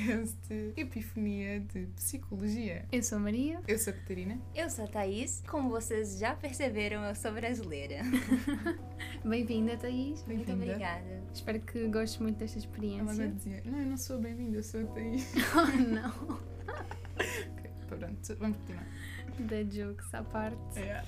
podcast Epifania de Psicologia. Eu sou a Maria. Eu sou a Catarina. Eu sou a Thaís. Como vocês já perceberam, eu sou brasileira. Bem-vinda, Thaís. Muito Bem-vinda. obrigada. Espero que gostes muito desta Ela experiência. vai dizer: Não, eu não sou bem-vinda, eu sou a Thaís. Oh, não. Ok, pronto, vamos continuar. Da jokes à parte. É.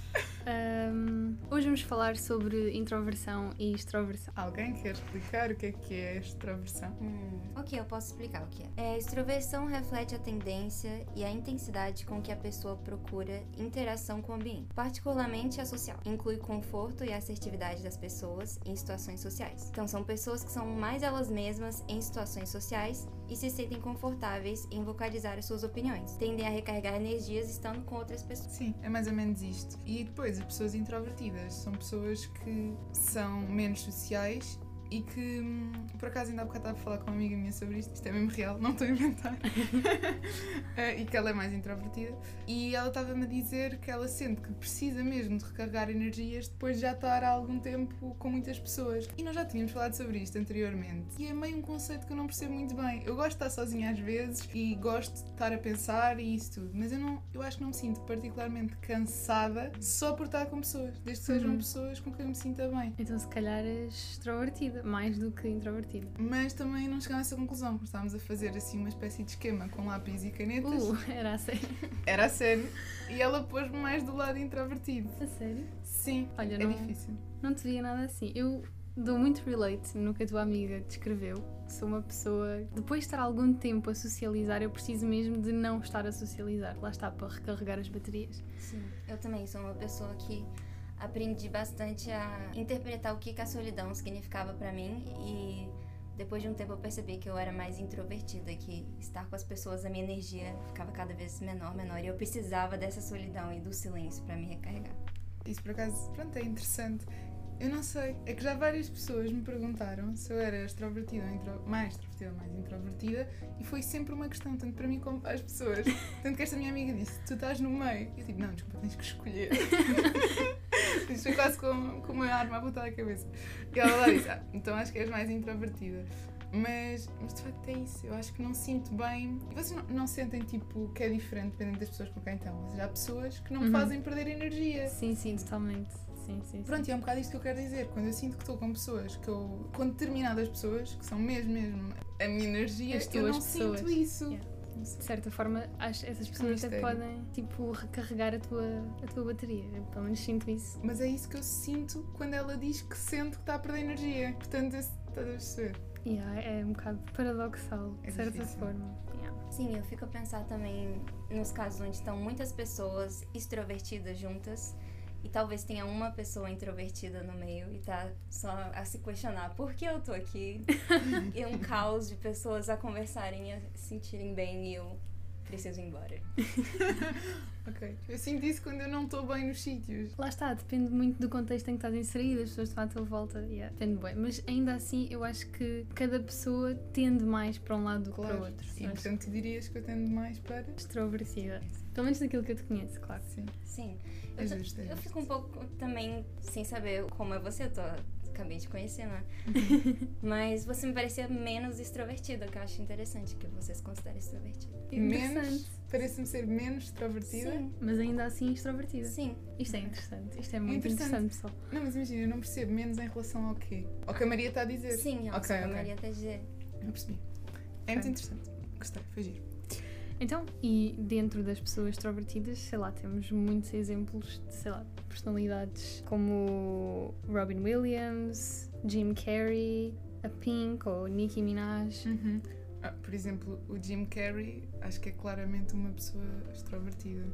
Ahm, hoje vamos falar sobre introversão e extroversão. Alguém quer explicar o que é que é extroversão? Hum, ok, eu posso explicar o que é. é. Extroversão reflete a tendência e a intensidade com que a pessoa procura interação com o ambiente, particularmente a social. Inclui conforto e assertividade das pessoas em situações sociais. Então, são pessoas que são mais elas mesmas em situações sociais e se sentem confortáveis em vocalizar as suas opiniões. Tendem a recarregar energias estando com outras pessoas. Sim, é mais ou menos isto. E depois, as pessoas introvertidas são pessoas que são menos sociais e que, por acaso, ainda há bocado estava a falar com uma amiga minha sobre isto, isto é mesmo real, não estou a inventar, Eh, e que ela é mais introvertida. E ela estava-me a dizer que ela sente que precisa mesmo de recarregar energias depois de já estar há algum tempo com muitas pessoas. E nós já tínhamos falado sobre isto anteriormente. E é meio um conceito que eu não percebo muito bem. Eu gosto de estar sozinha às vezes e gosto de estar a pensar e isso tudo, mas eu, não, eu acho que não me sinto particularmente cansada só por estar com pessoas, desde que sejam Uhum. pessoas com quem eu me sinta bem. Então, se calhar, és extrovertida, mais do que introvertida. Mas também não chegámos a essa conclusão, porque estávamos a fazer assim uma espécie de esquema com lápis e canetas. Uh, era a sério. Era a sério. E ela pôs-me mais do lado introvertido. A sério? Sim, Olha, é não- difícil. Não te via nada assim. Eu dou muito relate no que a tua amiga descreveu. Sou uma pessoa. Depois de estar algum tempo a socializar, eu preciso mesmo de não estar a socializar. Lá está, para recarregar as baterias. Sim, eu também sou uma pessoa que aprendi bastante a interpretar o que, que a solidão significava pra mim e depois de um tempo eu percebi que eu era mais introvertida, que estar com as pessoas a minha energia ficava cada vez menor, menor e eu precisava dessa solidão e do silêncio pra me recarregar. Isso por acaso, pronto, é interessante. Eu não sei, é que já várias pessoas me perguntaram se eu era extrovertida ou intro... mais extrovertida ou mais introvertida e foi sempre uma questão, tanto para mim como para as pessoas. Tanto que esta minha amiga disse: Tu estás no meio. Eu tipo: Não, desculpa, tens que escolher. Isto foi quase com, com uma arma apontada à cabeça. E ela lá disse: ah, Então acho que és mais introvertida. Mas, mas de facto é isso, eu acho que não sinto bem. E vocês não, não sentem tipo que é diferente dependendo das pessoas com quem estão? Ou seja, há pessoas que não me Uhum. fazem perder energia. Sim, sim, totalmente. Sim, sim, sim. Pronto, e é um bocado isto que eu quero dizer. Quando eu sinto que estou com pessoas, que eu, com determinadas pessoas, que são mesmo, mesmo a minha energia, As eu não sinto pessoas. isso. Yeah. De certa forma, acho, essas pessoas até podem, tipo, recarregar a tua, a tua bateria. Eu, pelo menos sinto isso. Mas é isso que eu sinto quando ela diz que sente que está a perder energia. Portanto, estás a perceber? Yeah, é um bocado paradoxal, de É certa difícil. forma. Yeah. Sim, eu fico a pensar também nos casos onde estão muitas pessoas extrovertidas juntas e talvez tenha uma pessoa introvertida no meio e tá só a se questionar por que eu tô aqui e um caos de pessoas a conversarem e a se sentirem bem e eu preciso ir embora. Ok. Eu sinto isso quando eu não estou bem nos sítios. Lá está, depende muito do contexto em que estás inserido, as pessoas estão à tua volta, yeah, depende bem. Mas ainda assim, eu acho que cada pessoa tende mais para um lado do que para o outro. E acho portanto, tu dirias que eu tendo mais para. extrovertida. Pelo menos naquilo que eu te conheço, claro. Sim. Sim. É Eu, justo, é eu fico um pouco também sem saber como é você, tô, acabei de conhecer, né? Mas você me parecia menos extrovertida, que eu acho interessante que você se considera extrovertida. Menos. Parece-me ser menos extrovertida. Sim, Mas ainda assim extrovertida. sim. Isto é interessante. Isto é muito interessante. interessante, pessoal. Não, mas imagina, eu não percebo menos em relação ao quê? Ao que a Maria está a dizer. Sim, é o Ok, que a. Maria tá dizer. Não percebi. É muito interessante. Gostei, foi giro. Então, e dentro das pessoas extrovertidas, sei lá, temos muitos exemplos de, sei lá, personalidades como Robin Williams, Jim Carrey, a Pink ou Nicki Minaj. Ah, por exemplo, o Jim Carrey, acho que é claramente uma pessoa extrovertida.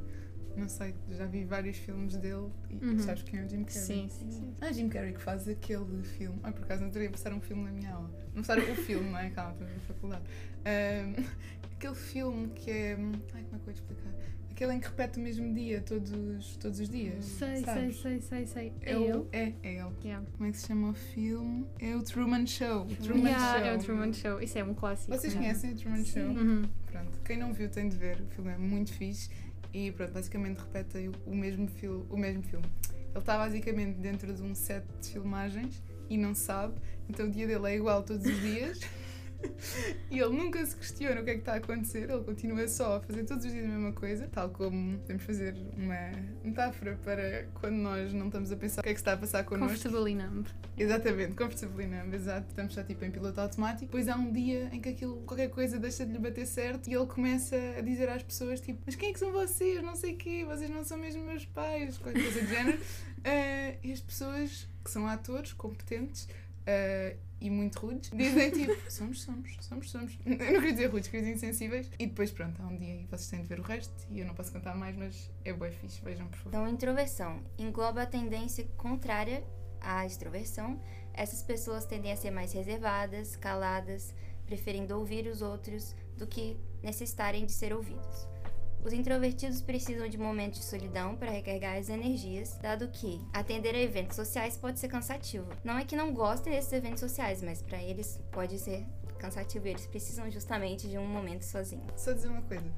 Não sei, já vi vários filmes dele e Uhum. sabes quem é o Jim Carrey? Sim, sim, sim. Ah, Jim Carrey que faz aquele filme. Ah, por acaso não teria passar um filme na minha aula. Não passar o filme, não é? Calma, estou na faculdade. Ahm, aquele filme que é. Ai, como é que eu vou explicar? Aquele em que repete o mesmo dia todos, todos os dias. Sei, sei, sabes? sei, sei, sei. É, É, o, ele? é, é ele. Yeah. Como é que se chama o filme? É o Truman Show. O Truman Yeah, Show. é o Truman Show. Isso é um clássico. Vocês conhecem o Truman Sim. Show? Uhum. Pronto, quem não viu tem de ver, o filme é muito fixe e pronto, basicamente repete o mesmo, fil o mesmo filme. Ele está basicamente dentro de um set de filmagens e não sabe, então o dia dele é igual todos os dias e ele nunca se questiona o que é que está a acontecer, ele continua só a fazer todos os dias a mesma coisa, tal como podemos fazer uma metáfora para quando nós não estamos a pensar o que é que está a passar connosco. Comfortable numb. Exatamente, comfortable numb, exato. Estamos só tipo em piloto automático. Depois há um dia em que aquilo, qualquer coisa deixa de lhe bater certo e ele começa a dizer às pessoas tipo, mas quem é que são vocês? Não sei o quê, vocês não são mesmo meus pais, qualquer coisa do género. Uh, e as pessoas que são atores competentes uh, e muito rudes dizem tipo, somos, somos, somos, somos. Eu não queria dizer rudes, queria dizer insensíveis. E depois, pronto, há um dia e vocês têm de ver o resto e eu não posso contar mais, mas é bem fixe, vejam por favor. Então, introversão engloba a tendência contrária à extroversão. Essas pessoas tendem a ser mais reservadas, caladas, preferindo ouvir os outros do que necessitarem de ser ouvidos. Os introvertidos precisam de momentos de solidão para recarregar as energias, dado que atender a eventos sociais pode ser cansativo. Não é que não gostem desses eventos sociais, mas para eles pode ser cansativo e eles precisam justamente de um momento sozinho. Só dizer uma coisa.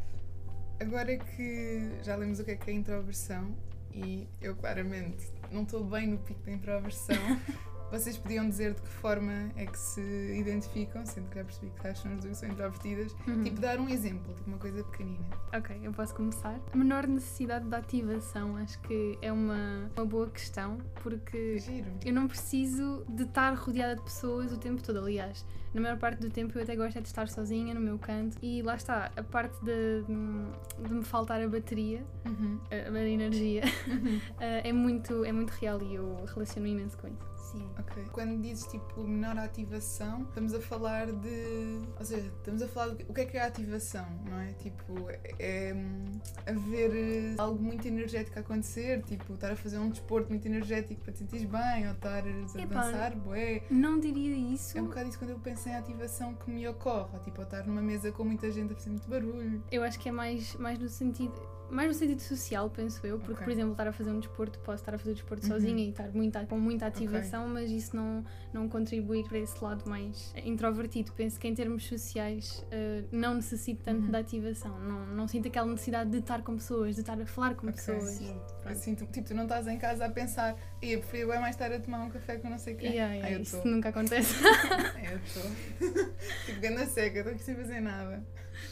Agora que já lemos o que é que é introversão e eu claramente não estou bem no pico da introversão, Vocês podiam dizer de que forma é que se identificam, sendo que já percebi que acham as duas são introvertidas. Uhum. Tipo, dar um exemplo, tipo uma coisa pequenina. Ok, eu posso começar. A menor necessidade de ativação, acho que é uma, uma boa questão, porque Giro. eu não preciso de estar rodeada de pessoas o tempo todo. Aliás, na maior parte do tempo eu até gosto é de estar sozinha no meu canto e lá está, a parte de, de me faltar a bateria, Uhum. a, a energia, eh, é, muito, é muito real e eu relaciono imenso com isso. Sim. Ok. Quando dizes tipo menor ativação, estamos a falar de. Ou seja, estamos a falar de o que é que é a ativação, não é? Tipo, é hum, haver eh, algo muito energético a acontecer, tipo, estar a fazer um desporto muito energético para te sentires bem, ou estar a Epá. dançar, bué. Não diria isso. É um bocado isso quando eu penso em ativação que me ocorre, tipo, ou estar numa mesa com muita gente a fazer muito barulho. Eu acho que é mais, mais no sentido. Mais no sentido social, penso eu, porque, Ok. por exemplo, estar a fazer um desporto, posso estar a fazer o desporto Uhum. sozinha e estar muito, com muita ativação, mas isso não, não contribui para esse lado mais introvertido. Penso que em termos sociais eh, não necessito tanto Uhum. de ativação, não, não sinto aquela necessidade de estar com pessoas, de estar a falar com Ok, pessoas. Sim. Assim, tu, tipo, tu não estás em casa a pensar, e eu prefiro bem mais estar a tomar um café com não sei quem. Yeah, yeah, Ai, eu isso estou. nunca acontece. É, eu estou. tipo, ganda seca, estou aqui sem fazer nada.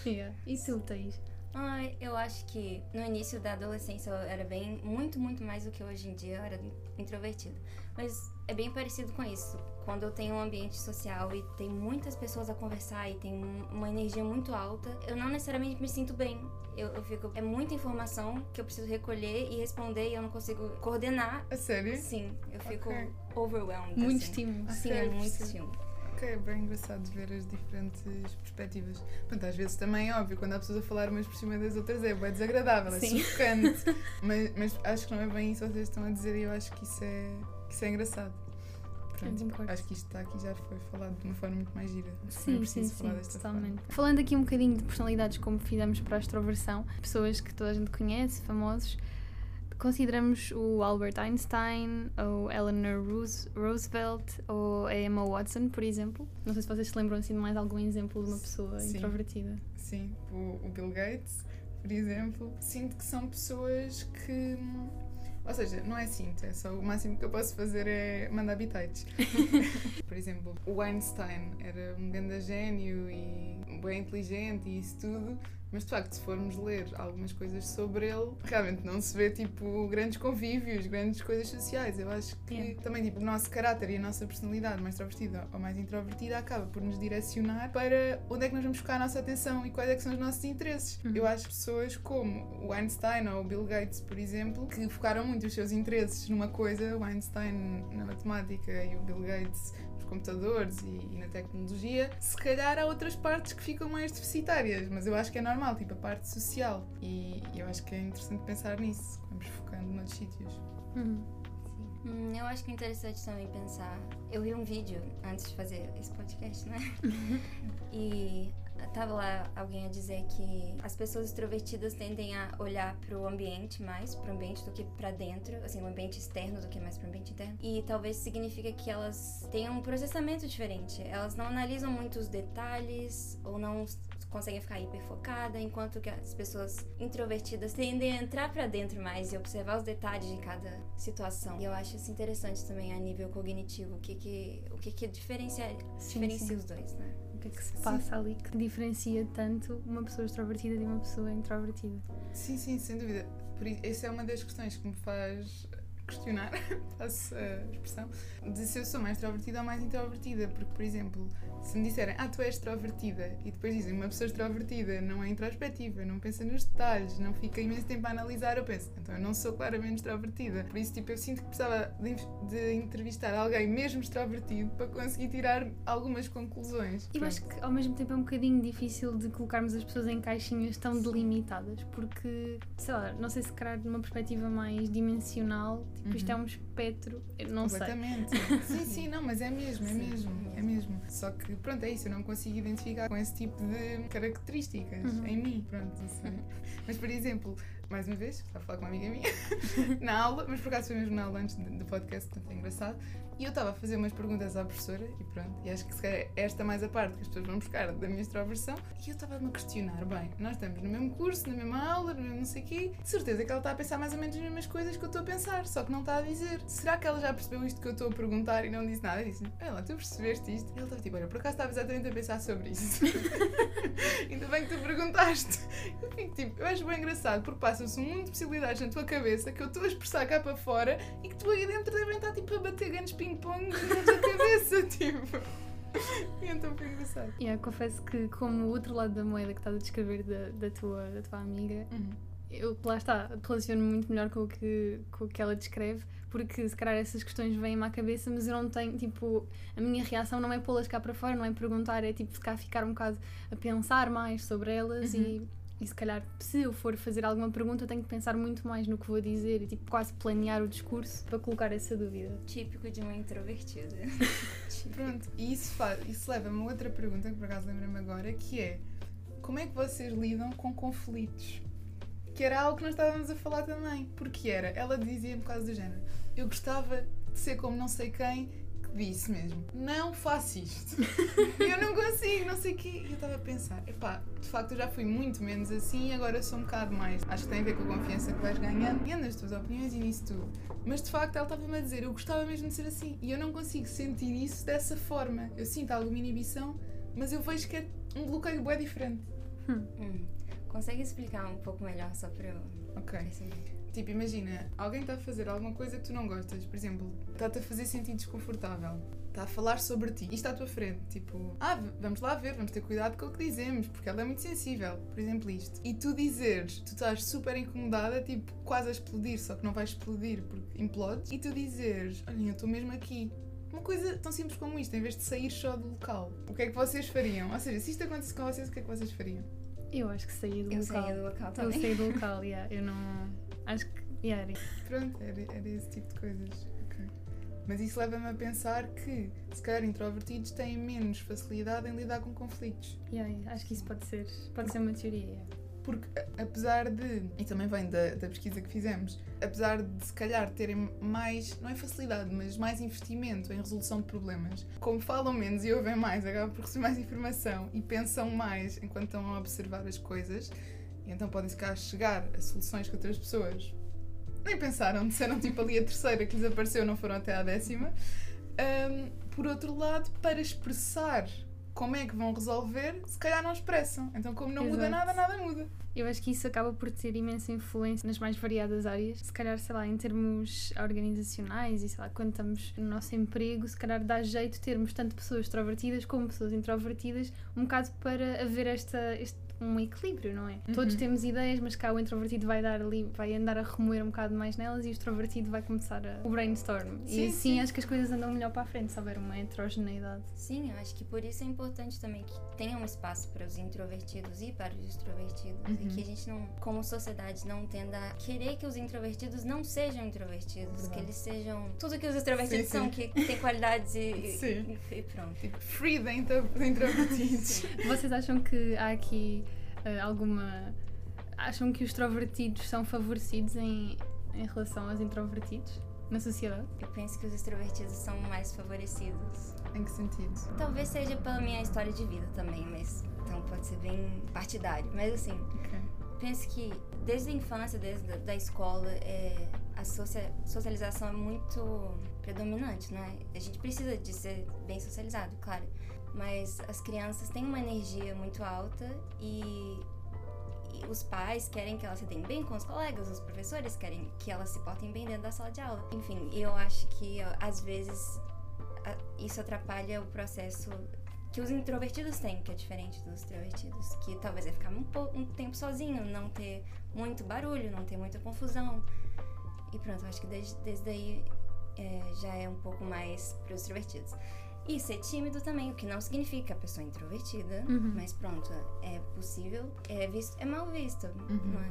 Yeah. E tu, Thaís? Ai, eu acho que no início da adolescência eu era bem, muito, muito mais do que hoje em dia, eu era introvertida. Mas é bem parecido com isso. Quando eu tenho um ambiente social e tem muitas pessoas a conversar e tem um- uma energia muito alta, eu não necessariamente me sinto bem. Eu, eu fico. É muita informação que eu preciso recolher e responder e eu não consigo coordenar. A sério? Sim, eu fico Ok. overwhelmed. Muito assim. estímulo. Sim, é muito estímulo. Ok, é bem engraçado ver as diferentes perspectivas. Pronto, às vezes também é óbvio, quando há pessoas a falar umas por cima das outras é bem desagradável, é Sim. sufocante. mas, mas acho que não é bem isso que vocês estão a dizer e eu acho que isso é, que isso é engraçado. Pronto, acho que isto está aqui já foi falado de uma forma muito mais gira. Acho que não é Sim, sim, sim, totalmente. Falando aqui um bocadinho de personalidades como fizemos para a extroversão, pessoas que toda a gente conhece, famosos, consideramos o Albert Einstein, ou Eleanor Roos- Roosevelt, ou a Emma Watson, por exemplo. Não sei se vocês se lembram assim de mais algum exemplo de uma pessoa Sim. introvertida. Sim, o, o Bill Gates, por exemplo, sinto que são pessoas que. Ou seja, não é sinto, é só o máximo que eu posso fazer é mandar bitites. por exemplo, o Einstein era um grande gênio e bem inteligente e isso tudo, mas de facto, se formos ler algumas coisas sobre ele, realmente não se vê tipo grandes convívios, grandes coisas sociais. Eu acho que também tipo, o nosso caráter e a nossa personalidade mais extrovertida ou mais introvertida acaba por nos direcionar para onde é que nós vamos focar a nossa atenção e quais é que são os nossos interesses. Uhum. Eu acho pessoas como o Einstein ou o Bill Gates, por exemplo, que focaram muito os seus interesses numa coisa, o Einstein na matemática e o Bill Gates nos computadores e, e na tecnologia, se calhar há outras partes que ficam mais deficitárias, mas eu acho que é normal, tipo a parte social. E eu acho que é interessante pensar nisso, vamos focando noutros sítios. Uhum. Hum, eu acho que é interessante também pensar. Eu vi um vídeo antes de fazer esse podcast, né? e tava lá alguém a dizer que as pessoas extrovertidas tendem a olhar pro ambiente mais, pro ambiente do que pra dentro, assim, o ambiente externo do que mais pro ambiente interno. E talvez significa que elas têm um processamento diferente. Elas não analisam muito os detalhes ou não conseguem ficar hiperfocada, enquanto que as pessoas introvertidas tendem a entrar pra dentro mais e observar os detalhes de cada situação. E eu acho isso interessante também a nível cognitivo, o que que, o que, que diferencia, Sim, diferencia sim. os dois, né? O que é que se passa ali que diferencia tanto uma pessoa extrovertida de uma pessoa introvertida? Sim, sim, sem dúvida. Por isso, essa é uma das questões que me faz questionar, faço a expressão, de se eu sou mais extrovertida ou mais introvertida. Porque, por exemplo, se me disserem, ah, tu és extrovertida, e depois dizem, uma pessoa extrovertida não é introspectiva, não pensa nos detalhes, não fica imenso tempo a analisar, eu penso, então eu não sou claramente extrovertida. Por isso, tipo, eu sinto que precisava de, de entrevistar alguém mesmo extrovertido para conseguir tirar algumas conclusões. Eu acho que ao mesmo tempo é um bocadinho difícil de colocarmos as pessoas em caixinhas tão delimitadas, porque, sei lá, não sei se calhar numa perspectiva mais dimensional, tipo, isto é um espectro, eu não sei. Completamente. sim, sim, não, mas é mesmo, é mesmo, é mesmo. Só que, pronto, é isso, eu não consigo identificar com esse tipo de características Uhum. em mim, pronto, sei. Mas, por exemplo, mais uma vez, estava a falar com uma amiga minha, na aula, mas por acaso foi mesmo na aula antes do podcast, portanto é engraçado, e eu estava a fazer umas perguntas à professora, e pronto, e acho que se calhar é esta mais a parte que as pessoas vão buscar da minha extroversão, e eu estava-me a questionar, bem, nós estamos no mesmo curso, na mesma aula, no mesmo não sei o quê, de certeza que ela está a pensar mais ou menos as mesmas coisas que eu estou a pensar, só que não está a dizer. Será que ela já percebeu isto que eu estou a perguntar e não disse nada? Eu disse, olha lá, tu percebeste isto? E ela estava tipo, olha, por acaso estava exatamente a pensar sobre isso. Ainda bem que tu perguntaste. Eu fico tipo, eu acho bem engraçado, porque passa-se um mundo de possibilidades na tua cabeça que eu estou a expressar cá para fora e que tu aí dentro devem estar tipo a bater grandes ping-pong na tua cabeça, tipo. E então foi engraçado. Yeah, confesso que como o outro lado da moeda que estás a descrever da, da, tua, da tua amiga, Uhum. eu lá está, relaciono-me muito melhor com o, que, com o que ela descreve, porque se calhar essas questões vêm-me à cabeça, mas eu não tenho, tipo, a minha reação não é pô-las cá para fora, não é perguntar, é tipo ficar, ficar um bocado a pensar mais sobre elas Uhum. e, e se calhar se eu for fazer alguma pergunta tenho que pensar muito mais no que vou dizer e tipo quase planear o discurso para colocar essa dúvida. Típico de uma introvertida. Pronto, e isso, faz, isso leva-me a outra pergunta que por acaso lembro-me agora, que é como é que vocês lidam com conflitos? Que era algo que nós estávamos a falar também. Porque era, ela dizia-me quase do género, eu gostava de ser como não sei quem que disse mesmo, não faço isto. eu não consigo, não sei o quê. E eu estava a pensar, epá, de facto eu já fui muito menos assim e agora sou um bocado mais. Acho que tem a ver com a confiança que vais ganhando e nas tuas opiniões e nisso tudo. Mas de facto ela estava-me a dizer, eu gostava mesmo de ser assim. E eu não consigo sentir isso dessa forma. Eu sinto alguma inibição, mas eu vejo que é um bloqueio bem diferente. Hum. Consegue explicar um pouco melhor só para eu Ok. perceber? Tipo, imagina, alguém está a fazer alguma coisa que tu não gostas, por exemplo, está-te a fazer sentir desconfortável, está a falar sobre ti e está à tua frente, tipo, ah, vamos lá ver, vamos ter cuidado com o que dizemos, porque ela é muito sensível, por exemplo, isto. E tu dizeres, tu estás super incomodada, tipo, quase a explodir, só que não vais explodir porque implodes, e tu dizeres, olha, eu estou mesmo aqui. Uma coisa tão simples como isto, em vez de sair só do local. O que é que vocês fariam? Ou seja, se isto acontecesse com vocês, o que é que vocês fariam? Eu acho que saí do Eu local. saía do local Eu também. saí do local, yeah. eu não. Acho que. Yeah, era. Pronto, era, era esse tipo de coisas. Mas isso leva-me a pensar que, se calhar, introvertidos têm menos facilidade em lidar com conflitos. Yeah, yeah, Acho que isso pode ser, pode ser uma teoria. yeah. Porque, a- apesar de. E também vem da, da pesquisa que fizemos. Apesar de, se calhar, terem mais. Não é facilidade, mas mais investimento em resolução de problemas. Como falam menos e ouvem mais, acabam por receber mais informação e pensam mais enquanto estão a observar as coisas. E então podem, se calhar, chegar a soluções que outras pessoas nem pensaram, disseram tipo ali a terceira que lhes apareceu, não foram até à décima. Ahm, por outro lado, para expressar como é que vão resolver, se calhar não expressam. Então, como não muda Exato. nada, nada muda. Eu acho que isso acaba por ter imensa influência nas mais variadas áreas. Se calhar, sei lá, em termos organizacionais e sei lá, quando estamos no nosso emprego, se calhar dá jeito termos tanto pessoas extrovertidas como pessoas introvertidas, um bocado para haver esta, este, um equilíbrio, não é? Todos Uhum. temos ideias, mas cá o introvertido vai dar ali, vai andar a remoer um bocado mais nelas e o extrovertido vai começar a, o brainstorm. Sim, e assim sim. acho que as coisas andam melhor para a frente, houver uma heterogeneidade. Sim, eu acho que por isso é importante também que tenha um espaço para os introvertidos e para os extrovertidos. Uhum. E que a gente não, como sociedade, não tenda a querer que os introvertidos não sejam introvertidos. Que eles sejam tudo que os extrovertidos Sim, são, que têm qualidades e, e, e pronto. Tipo, free de introvertidos. Vocês acham que há aqui alguma. Acham que os extrovertidos são favorecidos em, em relação aos introvertidos? na sociedade? Eu penso que os extrovertidos são mais favorecidos. Em que sentido? Talvez seja pela minha história de vida também, mas então pode ser bem partidário. Mas assim, Ok. penso que desde a infância, desde a da escola, é, a socia- socialização é muito predominante, não é? A gente precisa de ser bem socializado, claro. Mas as crianças têm uma energia muito alta e, e os pais querem que elas se deem bem com os colegas, os professores querem que elas se portem bem dentro da sala de aula. Enfim, eu acho que às vezes isso atrapalha o processo que os introvertidos têm, que é diferente dos extrovertidos, que talvez é ficar um, pouco, um tempo sozinho, não ter muito barulho, não ter muita confusão. E pronto, acho que desde, desde aí é, já é um pouco mais para os extrovertidos. E ser tímido também, o que não significa a pessoa é introvertida, Uhum. mas pronto, é possível, é, visto, é mal visto, Uhum. não é?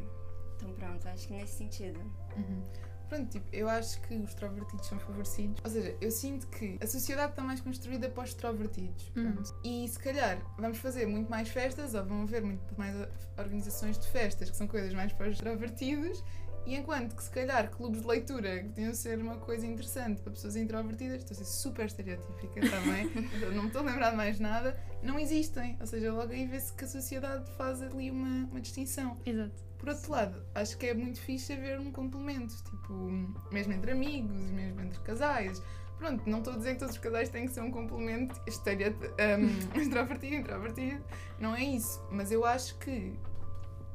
Então pronto, acho que nesse sentido. Uhum. Pronto, tipo, eu acho que os extrovertidos são favorecidos. Ou seja, eu sinto que a sociedade está mais construída para os extrovertidos. Uhum. E se calhar vamos fazer muito mais festas ou vão haver muito mais organizações de festas que são coisas mais para os extrovertidos. E enquanto que se calhar clubes de leitura que deviam ser uma coisa interessante para pessoas introvertidas, estou a ser super estereotípica também, não me estou a lembrar de mais nada, não existem. Ou seja, logo aí vê-se que a sociedade faz ali uma, uma distinção. Exato. Por outro lado, acho que é muito fixe haver um complemento, tipo, mesmo entre amigos, mesmo entre casais. Pronto, não estou a dizer que todos os casais têm que ser um complemento estereo, um, extrovertido, introvertido, não é isso. Mas eu acho que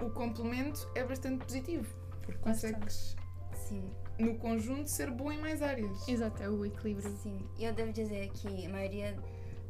o complemento é bastante positivo, porque consegues, Sim. no conjunto, ser bom em mais áreas. Exato, é o equilíbrio. Sim, e eu devo dizer que a maioria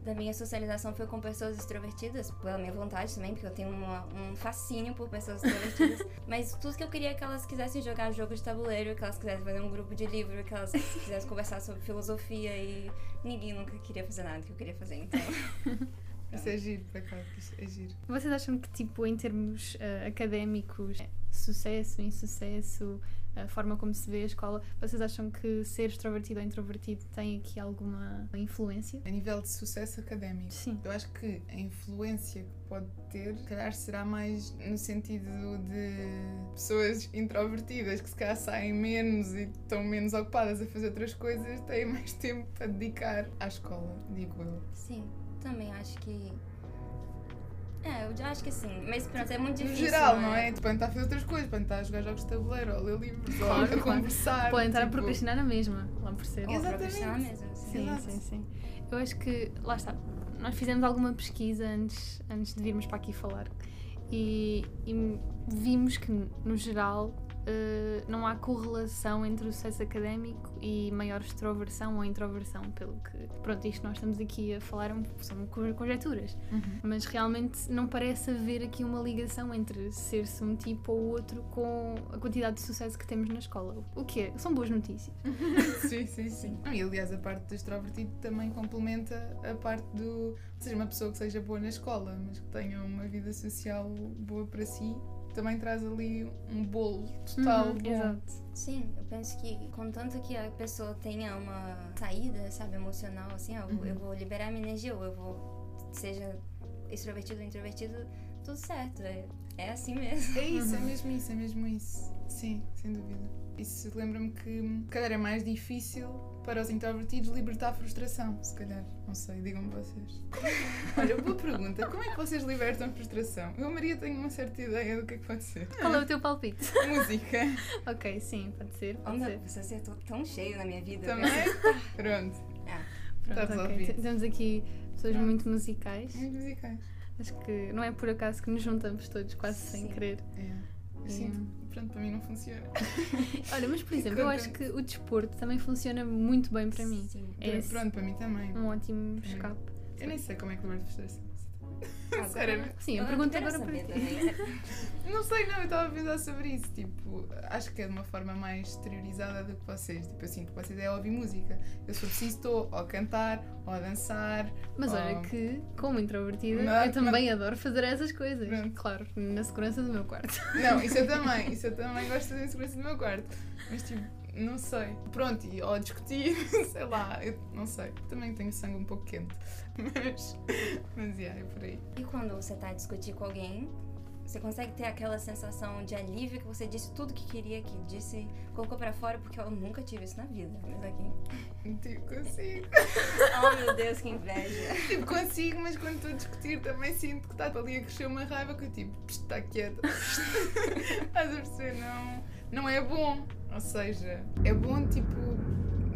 da minha socialização foi com pessoas extrovertidas, pela minha vontade também, porque eu tenho uma- um fascínio por pessoas extrovertidas. Mas tudo que eu queria é que elas quisessem jogar jogo de tabuleiro, que elas quisessem fazer um grupo de livro, que elas quisessem conversar sobre filosofia e ninguém nunca queria fazer nada que eu queria fazer, então. Isso é giro, por acaso, é giro. Vocês acham que, tipo, em termos eh, académicos, sucesso, insucesso, a forma como se vê a escola, vocês acham que ser extrovertido ou introvertido tem aqui alguma influência? A nível de sucesso académico, Sim. Eu acho que a influência que pode ter, se calhar será mais no sentido de pessoas introvertidas que se calhar saem menos e estão menos ocupadas a fazer outras coisas, têm mais tempo para dedicar à escola, digo eu. Sim, também acho que. É, eu já acho que sim. Mas pronto, é muito No difícil. geral, né? não é? Tipo, tentar a fazer outras coisas, para estar a jogar jogos de tabuleiro, ou a ler livros, Claro, ou a claro. conversar. Podem estar a tipo, procrastinar na mesma, lá por ser. Ou Exatamente. profissional mesmo. Sim. Sim, Exato. sim, sim. Eu acho que, lá está, nós fizemos alguma pesquisa antes, antes de virmos para aqui falar e, e vimos que, no geral, eh, não há correlação entre o sucesso académico e maior extroversão ou introversão, pelo que, pronto, isto nós estamos aqui a falar um- são co- conjecturas, Uhum. mas realmente não parece haver aqui uma ligação entre ser-se um tipo ou outro com a quantidade de sucesso que temos na escola. O que é? São boas notícias. sim, sim, sim. E aliás, a parte do extrovertido também complementa a parte do. Ou seja, uma pessoa que seja boa na escola, mas que tenha uma vida social boa para si, também traz ali um bolo total. Uhum. Exato. Sim, eu penso que contanto que a pessoa tenha uma saída, sabe, emocional, assim, ó, eu, vou- eu vou liberar minha energia, ou eu vou, seja extrovertido ou introvertido, tudo certo, é, é assim mesmo. É isso, é mesmo isso, é mesmo isso. Sim, sem dúvida. Isso lembra-me que, se calhar, é mais difícil para os introvertidos libertar a frustração, se calhar. Não sei, digam-me vocês. Olha, boa pergunta. Como é que vocês libertam a frustração? Eu, Maria, tenho uma certa ideia do que é que pode ser. Qual é o teu palpite? Música. ok, sim, pode ser. Pode meu, ser. você acertou tão cheio na minha vida. Também? Pronto. Ah, Pronto, Tá ok. resolvido. T- Temos aqui pessoas Pronto. muito musicais. Muito musicais. Acho que não é por acaso que nos juntamos todos, quase sem Sim. querer. É. E- sinto, pronto, para mim não funciona. Olha, mas por exemplo, eu acho que o desporto também funciona muito bem para mim. Sim. É Pronto, para mim também. um ótimo escape. Eu nem sei como é que liberto frustração. Agora- Sério. Sim, eu pergunto agora para ti. Não sei, não, eu estava a pensar sobre isso. Tipo, acho que é de uma forma mais exteriorizada do que vocês. Tipo, eu sinto que vocês é ouvir música. Eu, for preciso, estou ou a cantar, ou a dançar. Mas olha Oh. que, como introvertida, Não, eu também adoro fazer essas coisas. Pronto. Claro, na segurança do meu quarto. Não, isso eu também. Isso eu também gosto de fazer em segurança do meu quarto. Mas, tipo, não sei. Pronto, e, ou discutir, sei lá, eu não sei. Também tenho sangue um pouco quente. Mas, mas, yeah, é por aí. E quando você tá a discutir com alguém você consegue ter aquela sensação de alívio que você disse tudo que queria, que disse, colocou pra fora, porque eu nunca tive isso na vida. Mas aqui. Tipo, consigo. Oh meu Deus, que inveja. Tipo, consigo, mas quando estou a discutir também sinto que está ali a crescer uma raiva que eu tipo, está quieta. Estás a perceber? Não, não é bom. Ou seja, é bom tipo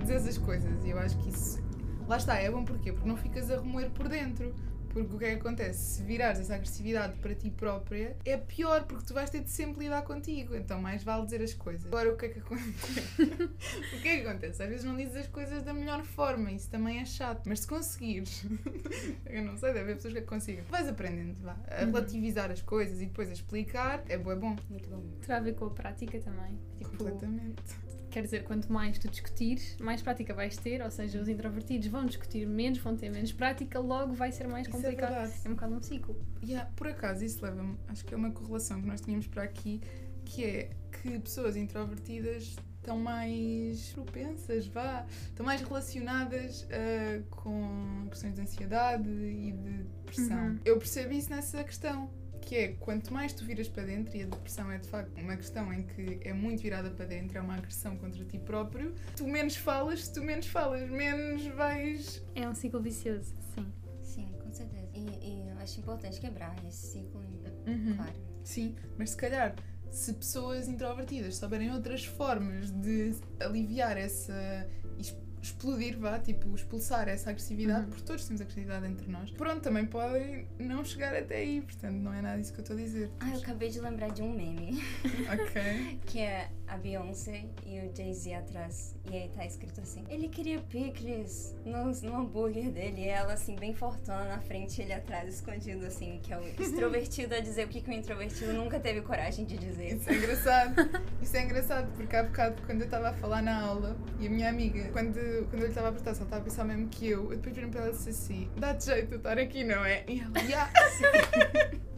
dizer as coisas e eu acho que isso. Lá está, é bom porquê? Porque não ficas a remoer por dentro. Porque o que é que acontece? Se virares essa agressividade para ti própria, é pior, porque tu vais ter de sempre lidar contigo. Então, mais vale dizer as coisas. Agora, o que é que acontece? o que é que acontece? Às vezes não dizes as coisas da melhor forma, isso também é chato. Mas se conseguires, eu não sei, deve haver pessoas que consigam. Vais aprendendo, vá, a Uhum. relativizar as coisas e depois a explicar, é bom, é bom. Muito bom. Terá a ver com a prática também. Tipo, Completamente. Quer dizer, quanto mais tu discutires, mais prática vais ter, ou seja, os introvertidos vão discutir menos, vão ter menos prática, logo vai ser mais Isso é complicado. verdade. É um bocado um ciclo. Yeah, por acaso, isso leva-me, acho que é uma correlação que nós tínhamos para aqui, que é que pessoas introvertidas estão mais propensas, vá, estão mais relacionadas ah, com questões de ansiedade e de depressão. Uhum. Eu percebo isso nessa questão. Que é, quanto mais tu viras para dentro, e a depressão é de facto uma questão em que é muito virada para dentro, é uma agressão contra ti próprio, tu menos falas, se tu menos falas, menos vais. É um ciclo vicioso, sim. Sim, com certeza. E, e acho importante quebrar esse ciclo, Uhum. claro. Sim, mas se calhar, se pessoas introvertidas souberem outras formas de aliviar essa. Explodir, vá, tipo, expulsar essa agressividade, Uhum. porque todos temos agressividade entre nós, pronto, também podem não chegar até aí, portanto, não é nada disso que eu estou a dizer. Ah, eu acabei de lembrar de um meme, Ok. que é a Beyoncé e o Jay-Z atrás. E aí tá escrito assim: ele queria picles no, no hambúrguer dele. E ela, assim, bem fortuna na frente, ele atrás, escondido, assim, que é o extrovertido a dizer o que, que o introvertido nunca teve coragem de dizer. Isso é engraçado. Isso é engraçado, porque há bocado, quando eu estava a falar na aula, e a minha amiga, quando, quando eu lhe estava a perguntar se ela estava a pensar mesmo que eu, eu depois virei para ela e disse assim: dá-te jeito de estar aqui, não é? E ela, "Ya."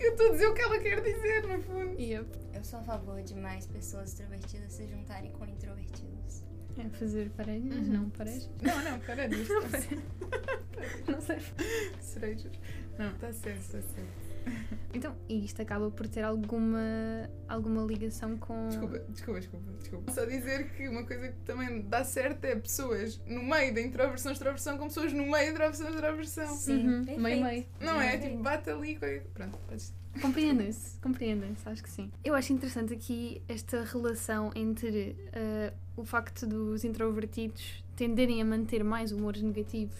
Eu estou a dizer o que ela quer dizer, no fundo. Yep. Eu sou a favor de mais pessoas extrovertidas se juntarem com introvertidos. É fazer parejas, Uhum. não parejas. Não, não, para disso. Não sei. Cerejas. Não, está certo, está certo. Então, e isto acaba por ter alguma, alguma ligação com. Desculpa, desculpa, desculpa, desculpa. Só dizer que uma coisa que também dá certo é pessoas no meio da introversão extroversão com pessoas no meio da introversão extroversão. Sim, Uhum, meio, meio. Não é? Perfeito. Tipo, bate ali. Pronto, podes. Compreendem-se, compreendem-se, acho que sim. Eu acho interessante aqui esta relação entre eh, o facto dos introvertidos tenderem a manter mais humores negativos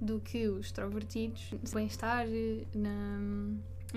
do que os extrovertidos, no bem-estar, na,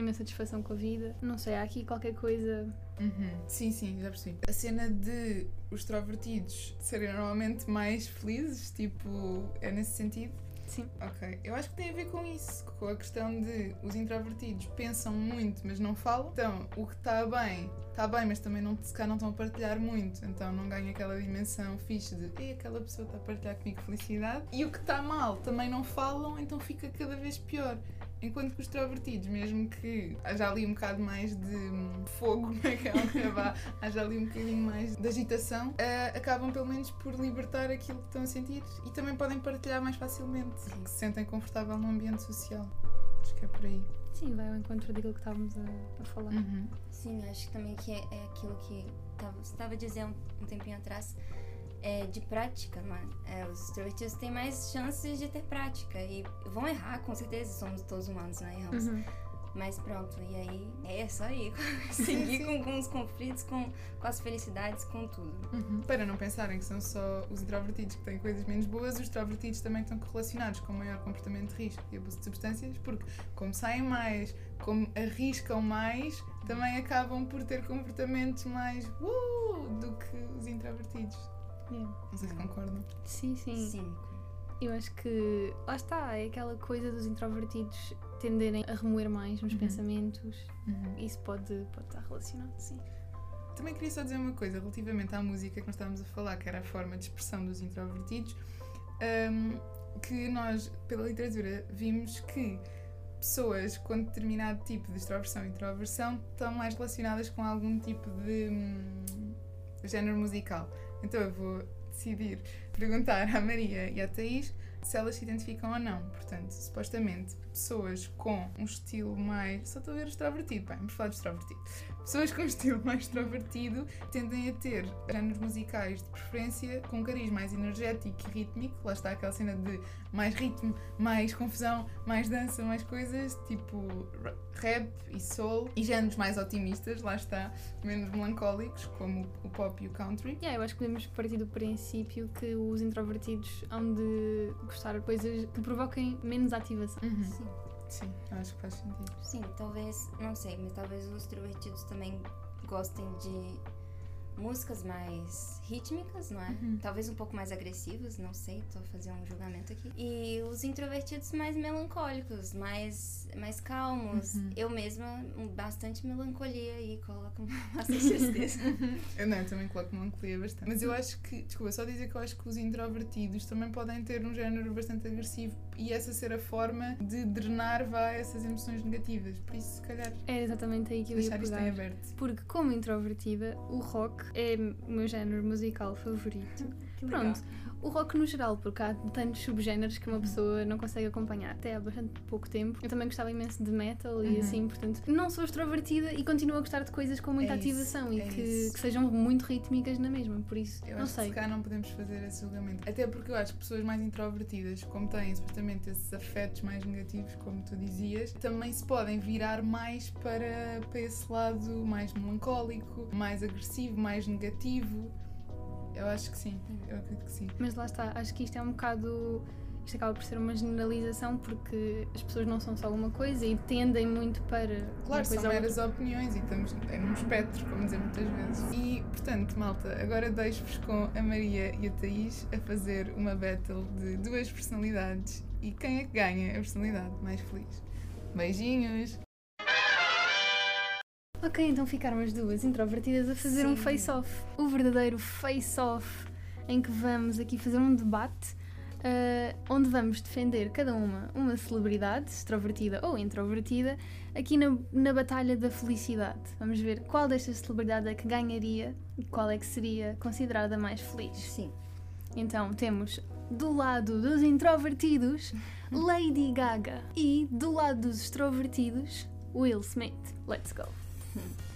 na satisfação com a vida. Não sei, há aqui qualquer coisa. Uhum. Sim, sim, já percebi. A cena de os extrovertidos serem normalmente mais felizes, tipo, é nesse sentido? Sim. Ok, eu acho que tem a ver com isso, com a questão de os introvertidos pensam muito, mas não falam. Então, o que está bem, está bem, mas também não, se calhar não estão a partilhar muito, então não ganha aquela dimensão fixe de Ei, aquela pessoa está a partilhar comigo felicidade. E o que está mal, também não falam, então fica cada vez pior. Enquanto que os extrovertidos, mesmo que haja ali um bocado mais de hum, fogo naquela vá, haja ali um bocadinho mais de agitação, eh, acabam pelo menos por libertar aquilo que estão a sentir e também podem partilhar mais facilmente, porque se sentem confortável no ambiente social. Acho que é por aí. Sim, vai ao encontro daquilo que estávamos a, a falar. Uhum. Sim, acho que também que é, é aquilo que tava, você estava dizendo um tempinho atrás, é de prática, não é? É, Os extrovertidos têm mais chances de ter prática e vão errar, com certeza, somos todos humanos, não é? Erramos. Uhum. Mas pronto, e aí é só ir, seguir com, com os conflitos, com, com as felicidades, com tudo. Uhum. Para não pensarem que são só os introvertidos que têm coisas menos boas, os extrovertidos também estão correlacionados com maior comportamento de risco e abuso de substâncias, porque como saem mais, como arriscam mais, também acabam por ter comportamentos mais uh, do que os introvertidos. Yeah. Não sei se concordam. Sim, sim, Sim. Eu acho que lá está, é aquela coisa dos introvertidos tenderem a remoer mais nos Uhum. pensamentos. Isso pode, pode estar relacionado, sim. Também queria só dizer uma coisa relativamente à música que nós estávamos a falar, que era a forma de expressão dos introvertidos, hum, que nós, pela literatura, vimos que pessoas com determinado tipo de extroversão e introversão estão mais relacionadas com algum tipo de hum, género musical. Então eu vou decidir perguntar à Maria e à Thaís se elas se identificam ou não. Portanto, supostamente, pessoas com um estilo mais. Só estou a ver extrovertido, bem, vamos falar de extrovertido. Pessoas com estilo mais extrovertido tendem a ter géneros musicais de preferência com um cariz mais energético e rítmico. Lá está aquela cena de mais ritmo, mais confusão, mais dança, mais coisas, tipo ra- rap e soul. E géneros mais otimistas, lá está, menos melancólicos, como o pop e o country. Yeah, eu acho que podemos partir do princípio que os introvertidos hão de gostar de coisas que provoquem menos ativação. Sim. Sim, acho que faz sentido. Sim, talvez, não sei, mas talvez os extrovertidos também gostem de músicas mais rítmicas, não é? Uhum. Talvez um pouco mais agressivas, não sei, tô fazendo um julgamento aqui. E os introvertidos mais melancólicos, mais, mais calmos. Uhum. Eu mesma, bastante melancolia e coloco bastante tristeza. Eu não, eu também coloco melancolia bastante. Mas eu acho que, desculpa, só dizer que eu acho que os introvertidos também podem ter um género bastante agressivo e essa ser a forma de drenar vá essas emoções negativas. Por isso, se calhar, É exatamente aí que eu ia deixar isto em pegar. aberto. Porque, como introvertida, o rock é o meu género musical favorito. Pronto, o rock no geral, porque há tantos subgéneros que uma pessoa não consegue acompanhar. Até há bastante pouco tempo. Eu também gostava imenso de metal e Uhum. assim, portanto, não sou extrovertida e continuo a gostar de coisas com muita É isso, ativação e é que, isso. que sejam muito rítmicas na mesma. Por isso, Eu não acho que sei. se calhar não podemos fazer esse julgamento. Até porque eu acho que pessoas mais introvertidas, como têm supostamente esses afetos mais negativos, como tu dizias, também se podem virar mais para, para esse lado mais melancólico, mais agressivo, mais negativo. Eu acho que sim, eu acredito que sim. Mas lá está, acho que isto é um bocado. Isto acaba por ser uma generalização porque as pessoas não são só uma coisa e tendem muito para. Claro, são meras opiniões e estamos é num espectro, como dizem muitas vezes. E, portanto, malta, agora deixo-vos com a Maria e a Thaís a fazer uma battle de duas personalidades e quem é que ganha a personalidade mais feliz. Beijinhos! Ok, então ficaram as duas introvertidas a fazer um Sim. face-off. O verdadeiro face-off em que vamos aqui fazer um debate ah, onde vamos defender cada uma uma celebridade, extrovertida ou introvertida, aqui na, na Batalha da Felicidade. Vamos ver qual destas celebridades é que ganharia e qual é que seria considerada mais feliz. Sim. Então temos do lado dos introvertidos Lady Gaga e do lado dos extrovertidos Will Smith. Let's go.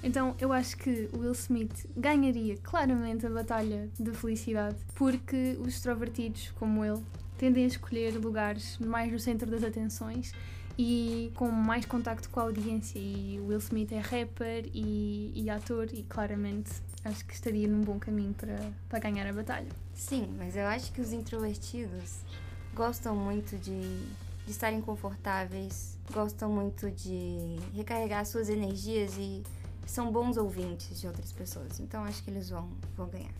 Então eu acho que Will Smith ganharia claramente a batalha da felicidade porque os extrovertidos, como ele, tendem a escolher lugares mais no centro das atenções e com mais contacto com a audiência. E Will Smith é rapper e, e ator e claramente acho que estaria num bom caminho para, para ganhar a batalha. Sim, mas eu acho que os introvertidos gostam muito de, de estarem confortáveis, gostam muito de recarregar suas energias e são bons ouvintes de outras pessoas. Então acho que eles vão, vão ganhar.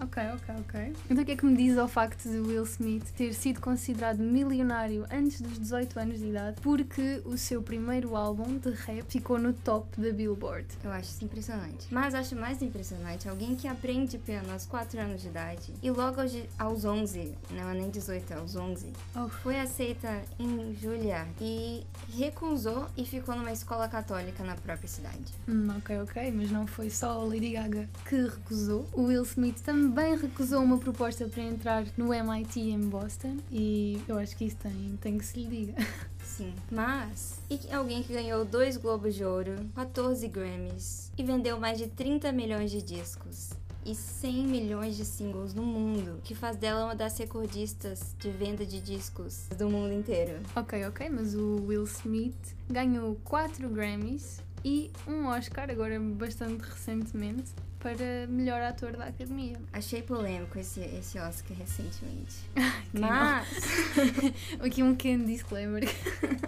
Ok, ok, ok. Então o que é que me diz ao facto de Will Smith ter sido considerado milionário antes dos 18 anos de idade porque o seu primeiro álbum de rap ficou no top da Billboard? Eu acho isso impressionante. Mas acho mais impressionante alguém que aprende piano aos 4 anos de idade e logo aos, aos 11, não é nem 18, é aos 11, Oh, foi aceita em Juilliard e recusou e ficou numa escola católica na própria cidade. hum, ok, ok, mas não foi só a Lady Gaga que recusou. O Will Smith também recusou uma proposta para entrar no MIT em Boston e eu acho que isso tem, tem que se lhe diga. Sim. Mas, e alguém que ganhou dois Globos de Ouro, 14 Grammys e vendeu mais de 30 milhões de discos e 100 milhões de singles no mundo, que faz dela uma das recordistas de venda de discos do mundo inteiro. Ok, ok, mas o Will Smith ganhou 4 Grammys e um Oscar, agora bastante recentemente, para melhor ator da academia. Achei polêmico esse, esse Oscar recentemente. Mas, Aqui um pequeno disclaimer.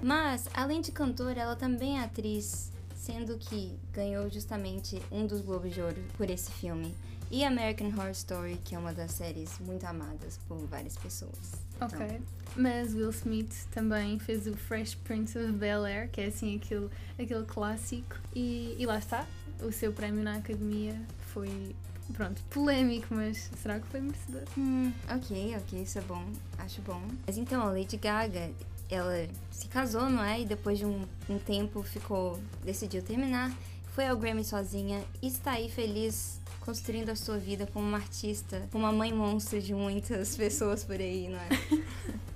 mas, além de cantora, ela também é atriz, sendo que ganhou justamente um dos Globos de Ouro por esse filme. E American Horror Story, que é uma das séries muito amadas por várias pessoas. Ok. Mas Will Smith também fez o Fresh Prince of Bel Air, que é assim aquele, aquele clássico. E, e lá está, o seu prémio na academia foi, pronto, polémico, mas será que foi merecedor? Hum, ok, ok, isso é bom, acho bom. Mas então, a Lady Gaga, ela se casou, não é? E depois de um, um tempo ficou, decidiu terminar, foi ao Grammy sozinha e está aí feliz construindo a sua vida como uma artista, como uma mãe monstro de muitas pessoas por aí, não é?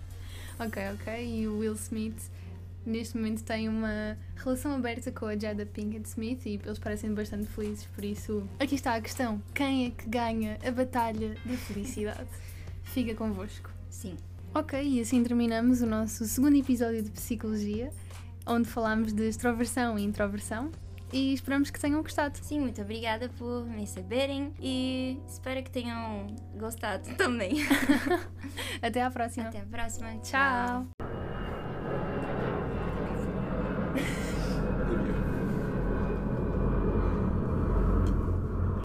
Ok, ok. E o Will Smith neste momento tem uma relação aberta com a Jada Pinkett Smith e eles parecem bastante felizes, por isso aqui está a questão: quem é que ganha a batalha da felicidade? Fica convosco. Sim. Ok, e assim terminamos o nosso segundo episódio de Psicologia, onde falámos de extroversão e introversão. E esperamos que tenham gostado. Sim, muito obrigada por me receberem e espero que tenham gostado também. Até à próxima. Até a próxima. Tchau.